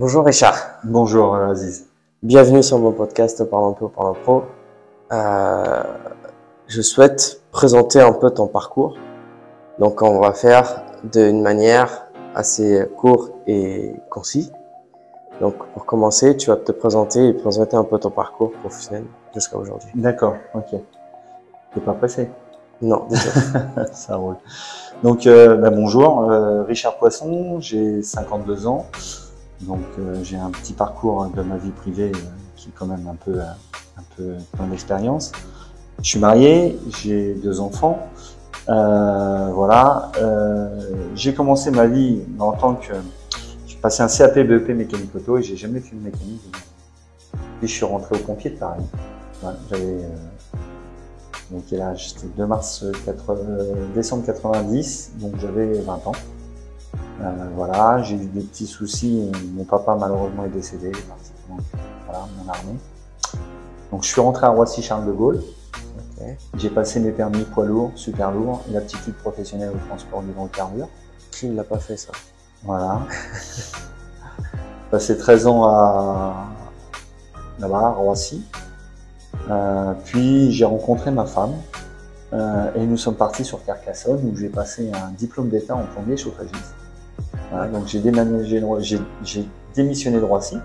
Bonjour Richard. Bonjour euh, Aziz. Bienvenue sur mon podcast Parlons Peu, Parlons Pro. Euh, je souhaite présenter un peu ton parcours. Donc on va faire d'une manière assez courte et concis. Donc pour commencer, tu vas te présenter et présenter un peu ton parcours professionnel jusqu'à aujourd'hui. D'accord, ok. T'es pas pressé Non, déjà. Ça roule. Donc euh, bah, bonjour, euh, Richard Poisson, j'ai 52 ans. Donc euh, j'ai un petit parcours de ma vie privée euh, qui est quand même un peu, euh, un peu plein d'expérience. Je suis marié, j'ai deux enfants. Euh, voilà. J'ai commencé ma vie en tant que j'ai passé un CAP BEP mécanique auto et j'ai jamais fait de mécanique. Et je suis rentré au pompier de Paris. Voilà, J'avais donc âge C'était 2 mars 80, décembre 90, donc j'avais 20 ans. Euh, voilà, j'ai eu des petits soucis. Mon papa malheureusement est décédé, voilà, mon armée. Donc je suis rentré à Roissy Charles de Gaulle. J'ai passé mes permis poids lourd, super lourd, et l'aptitude professionnelle au transport d'hydrocarbures. Qui ne l'a pas fait ça Voilà. Passé 13 ans à là-bas, à Roissy. Euh, puis j'ai rencontré ma femme euh, et nous sommes partis sur Carcassonne où j'ai passé un diplôme d'état en plombier chauffagiste. Voilà, donc j'ai déménagé, de démissionné de Roissy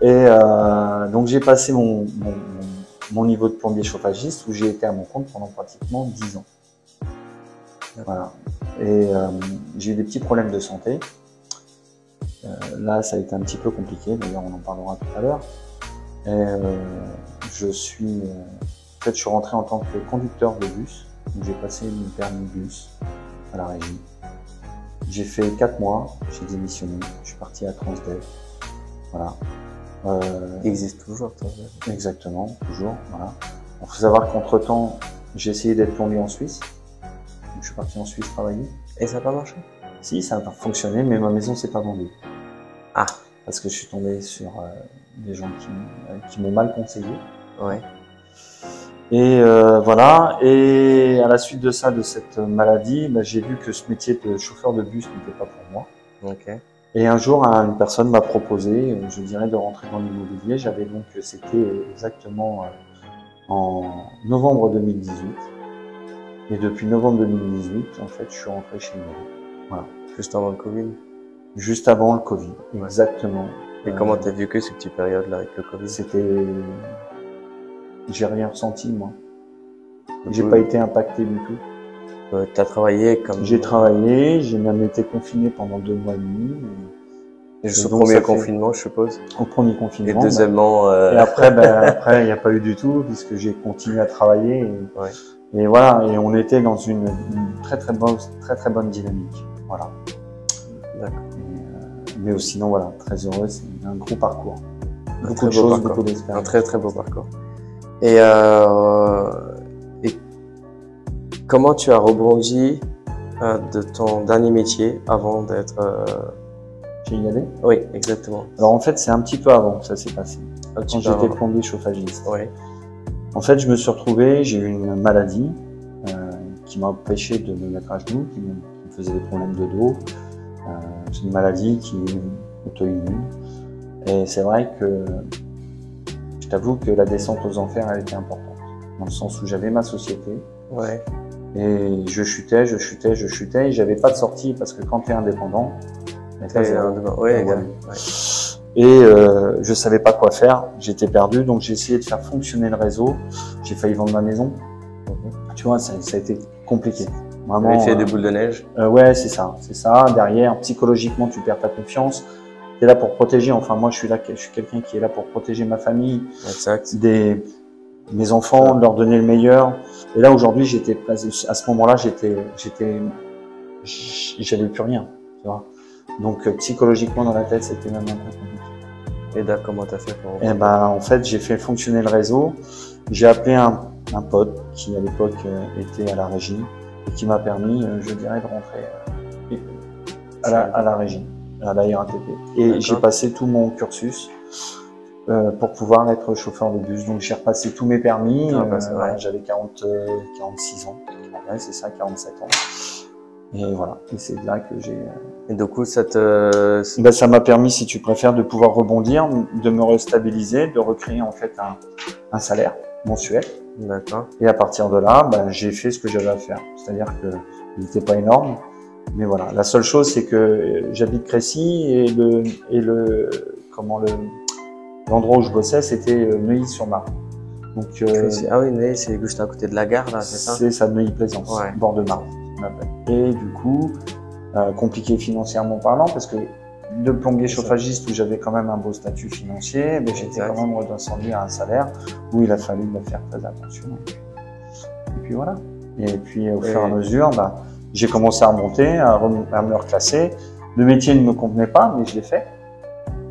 et euh, donc j'ai passé mon, niveau de plombier chauffagiste où j'ai été à mon compte pendant pratiquement 10 ans. Voilà. Et euh, j'ai eu des petits problèmes de santé. Euh, là, ça a été un petit peu compliqué. D'ailleurs, on en parlera tout à l'heure. Et je suis, en fait, je suis rentré en tant que conducteur de bus. Donc, j'ai passé mon permis bus à la régie. J'ai fait quatre mois. J'ai démissionné. Je suis parti à Transdev. Voilà. Euh, existe toujours. toi. Exactement, toujours. Voilà. Il faut savoir qu'entre temps, j'ai essayé d'être plombier en Suisse. Donc, je suis parti en Suisse travailler. Et ça n'a pas marché? Si, ça a fonctionné, mais ma maison s'est pas vendue. Ah. Parce que je suis tombé sur euh, des gens qui, euh, qui m'ont mal conseillé. Ouais. Et euh, voilà. Et à la suite de ça, de cette maladie, bah, j'ai vu que ce métier de chauffeur de bus n'était pas pour moi. Ok. Et un jour, un- une personne m'a proposé, euh, je dirais, de rentrer dans l'immobilier. J'avais donc, euh, c'était exactement euh, en novembre 2018. Et depuis novembre 2018, en fait, je suis rentré chez moi. Juste avant le Covid. Juste avant le Covid. Exactement. Et Euh, comment t'as vécu ces petites périodes-là avec le Covid? C'était, j'ai rien ressenti, moi. J'ai Oui. pas été impacté du tout. Euh, T'as travaillé comme. J'ai travaillé, j'ai même été confiné pendant deux mois et demi. et Juste au premier fait- confinement, je suppose. Au premier Et confinement. deuxièmement, euh, Et après, ben, après, il n'y a pas eu du tout, puisque j'ai continué à travailler. Et, Ouais. et voilà, et on était dans une, une très très bonne, très très bonne dynamique. Voilà. D'accord. Euh, mais sinon, voilà, très heureux, c'est un gros parcours. Un Beaucoup de choses, parcours. beaucoup un d'expériences. très très beau parcours. Et, euh, et comment tu as rebondi euh, de ton dernier métier avant d'être. euh, allé. Oui, exactement. Alors en fait, c'est un petit peu avant que ça s'est passé. Un petit Quand j'étais plombier chauffagiste. Oui. En fait, je me suis retrouvé, j'ai eu une maladie qui m'a empêché de me mettre à genoux, qui me, qui me faisait des problèmes de dos. C'est une maladie qui est auto-immune. Et c'est vrai que je t'avoue que la descente aux enfers, elle était importante. Dans le sens où j'avais ma société Ouais. et je chutais, je chutais, je chutais et j'avais pas de sortie parce que quand tu es indépendant, euh, ouais, Ouais. Et euh, je savais pas quoi faire, j'étais perdu, donc j'ai essayé de faire fonctionner le réseau. J'ai failli vendre ma maison. Tu vois, ça, ça a été compliqué. Tu Vraiment. avais fait euh, des boules de neige. euh, ouais, c'est ça, c'est ça. Derrière, psychologiquement, tu perds ta confiance. Es là pour protéger. Enfin, moi, je suis là, je suis quelqu'un qui est là pour protéger ma famille, Exact. des mes enfants, de leur donner le meilleur. Et là, aujourd'hui, j'étais à ce moment-là, j'étais, j'étais, j'avais plus rien. Tu vois. Donc, euh, psychologiquement, dans la tête, c'était même un peu compliqué. Et là, comment t'as fait pour. Et ben, en fait, j'ai fait fonctionner le réseau. J'ai appelé un, un pote qui, à l'époque, euh, était à la régie et qui m'a permis, euh, je dirais, de rentrer à, la, à la régie, à la RATP. Et j'ai passé tout mon cursus euh, pour pouvoir être chauffeur de bus. Donc, j'ai repassé tous mes permis. Ah, bah, Euh. J'avais 40, euh, 46 ans. Ouais, c'est ça, 47 ans. Et voilà. Et c'est là que j'ai. Et du coup, ça te. Ben, ça m'a permis, si tu préfères, de pouvoir rebondir, de me restabiliser, de recréer en fait un, un salaire mensuel. D'accord. Et à partir de là, ben, j'ai fait ce que j'avais à faire. C'est-à-dire que il n'était pas énorme, mais voilà. La seule chose, c'est que j'habite Crécy et le et le comment le l'endroit où je bossais, c'était euh, Neuilly-sur-Marne. Donc euh. Ah oui, Neuilly, c'est juste à côté de la gare, là, c'est ça? C'est ça, Neuilly-Plaisance, Ouais. bord de Marne. Et du coup, euh, compliqué financièrement parlant, parce que de plombier chauffagiste où j'avais quand même un beau statut financier, ben, j'étais quand même redescendu à un salaire où il a fallu me faire très attention. Et puis voilà. Et puis au Et- fur et à mesure, bah, j'ai commencé à remonter, à, me reclasser. Le métier ne me convenait pas, mais je l'ai fait.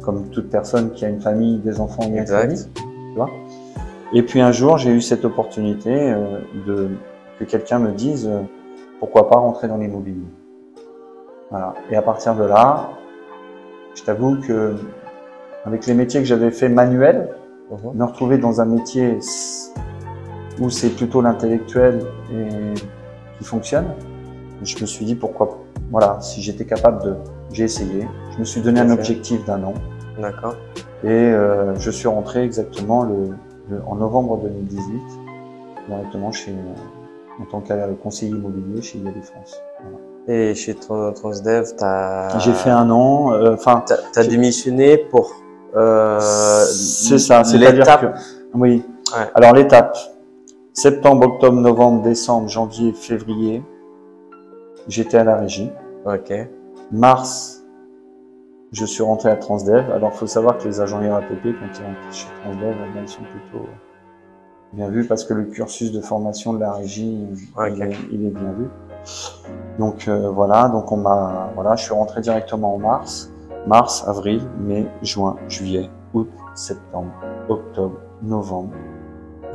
Comme toute personne qui a une famille, des enfants une famille. Tu vois et puis un jour, j'ai eu cette opportunité euh, de que quelqu'un me dise euh, pourquoi pas rentrer dans l'immobilier. Voilà. Et à partir de là, je t'avoue que avec les métiers que j'avais fait manuels, Mhm. me retrouver dans un métier où c'est plutôt l'intellectuel et qui fonctionne, je me suis dit pourquoi voilà, si j'étais capable de j'ai essayé, je me suis donné un objectif d'un an D'accord. et euh, je suis rentré exactement le, le- en novembre 2018 directement chez euh, en tant que conseiller immobilier chez IAD France. Voilà. Et chez Tran- Transdev, t'as. J'ai fait un an, euh, enfin T'as t'as démissionné pour. Euh, c'est ça, c'est-à-dire l'étape. que oui. Ouais. Alors l'étape septembre, octobre, novembre, décembre, janvier, février, j'étais à la régie. Ok. Mars, je suis rentré à Transdev. Alors, faut savoir que les agents RATP, quand ils rentrent chez Transdev, eh bien, ils sont plutôt bien vus parce que le cursus de formation de la régie, il, est, il est bien vu. Donc euh, voilà, donc on m'a, voilà, je suis rentré directement en mars, mars, avril, mai, juin, juillet, août, septembre, octobre, novembre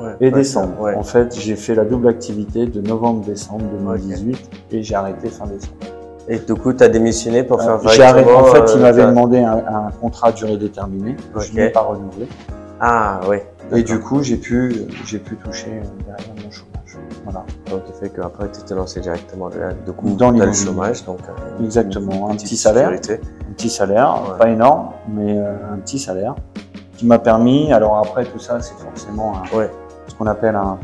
Ouais. et décembre. Ouais. En fait, j'ai fait la double activité de novembre-décembre 2018 et j'ai arrêté fin décembre. Et du coup, t'as démissionné pour faire Euh, J'ai arrêté. En fait, il euh, m'avait ta- demandé un, un contrat à durée déterminée. Ok. Je n'ai pas renouvelé. Ah, oui. Et du coup, j'ai pu, j'ai pu toucher euh, derrière mon chômage. Voilà. Donc, il fait qu'après, tu t'es lancé directement là. Du coup, Dans le chômage. Donc, euh, Exactement. Un petit salaire, un petit salaire, Ouais. pas énorme, mais euh, un petit salaire qui m'a permis. Alors après, tout ça, c'est forcément un- Ouais. Qu'on appelle un,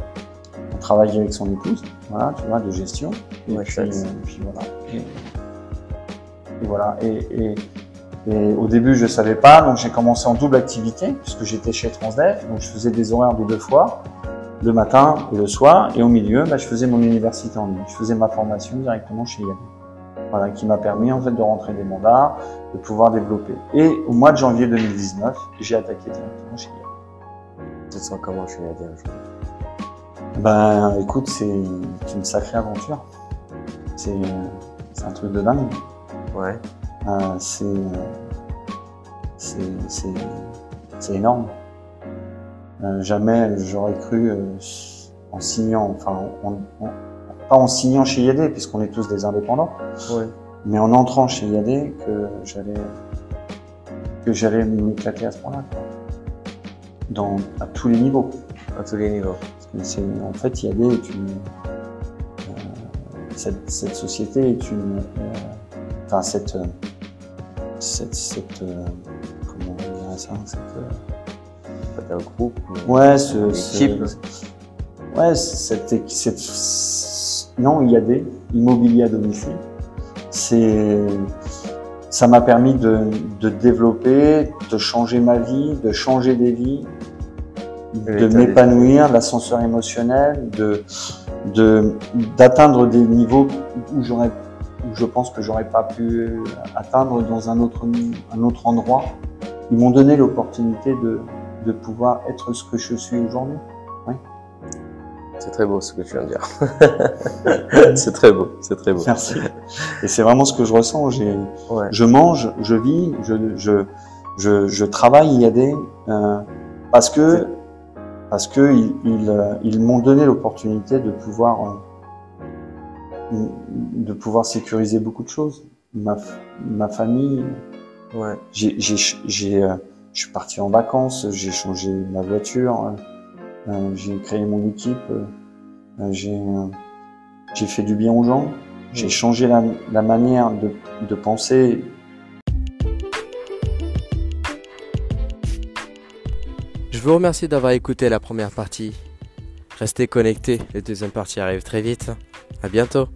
un travail avec son épouse. Voilà, tu vois, de gestion. Et Ouais, puis, ça, euh, puis voilà. Et, et voilà. Et, au début, je savais pas, donc j'ai commencé en double activité puisque j'étais chez Transdev, donc je faisais des horaires de deux fois, le matin et le soir, et au milieu, bah, je faisais mon université en ligne. Je faisais ma formation directement chez IAD. Voilà, qui m'a permis en fait de rentrer des mandats, de pouvoir développer. Et au mois de janvier 2019, j'ai attaqué directement chez IAD. Te sens comment chez Nadia aujourd'hui Ben, écoute, c'est une sacrée aventure. C'est un truc de dingue. Ouais. Euh, c'est c'est c'est c'est énorme. Euh, jamais j'aurais cru euh, en signant, enfin, en- en- pas en signant chez IAD puisqu'on est tous des indépendants, Ouais. mais en entrant chez IAD que j'allais que j'allais m'éclater à ce point-là. Dans à tous les niveaux. À tous les niveaux. Parce que c'est, en fait, IAD est une. euh, cette, cette société est une. euh, enfin, cette. euh, cette. cette euh, comment on dirait ça cette, euh, groupe. Ouais, ce. Équipe. ouais, cette, cette. Non, IAD, immobilier à domicile. C'est. Ça m'a permis de, de développer, de changer ma vie, de changer des vies, de m'épanouir, l'ascenseur émotionnel, de de d'atteindre des niveaux où j'aurais je pense que j'aurais pas pu atteindre dans un autre un autre endroit. Ils m'ont donné l'opportunité de de pouvoir être ce que je suis aujourd'hui. C'est très beau ce que tu viens de dire. c'est très beau, c'est très beau. Merci. Et c'est vraiment ce que je ressens. J'ai Ouais. je mange, je vis, je, je, je, je travaille IAD euh, parce que parce que ils, ils, euh, ils m'ont donné l'opportunité de pouvoir euh, de pouvoir sécuriser beaucoup de choses. Ma, ma famille, Ouais. j'ai, j'ai, j'ai, euh, je suis parti en vacances, j'ai changé ma voiture, j'ai créé mon équipe, euh, euh, j'ai, euh, fait du bien aux gens, J'ai changé la, la manière de, de penser. Je vous remercie d'avoir écouté la première partie. Restez connectés, la deuxième partie arrive très vite. À bientôt.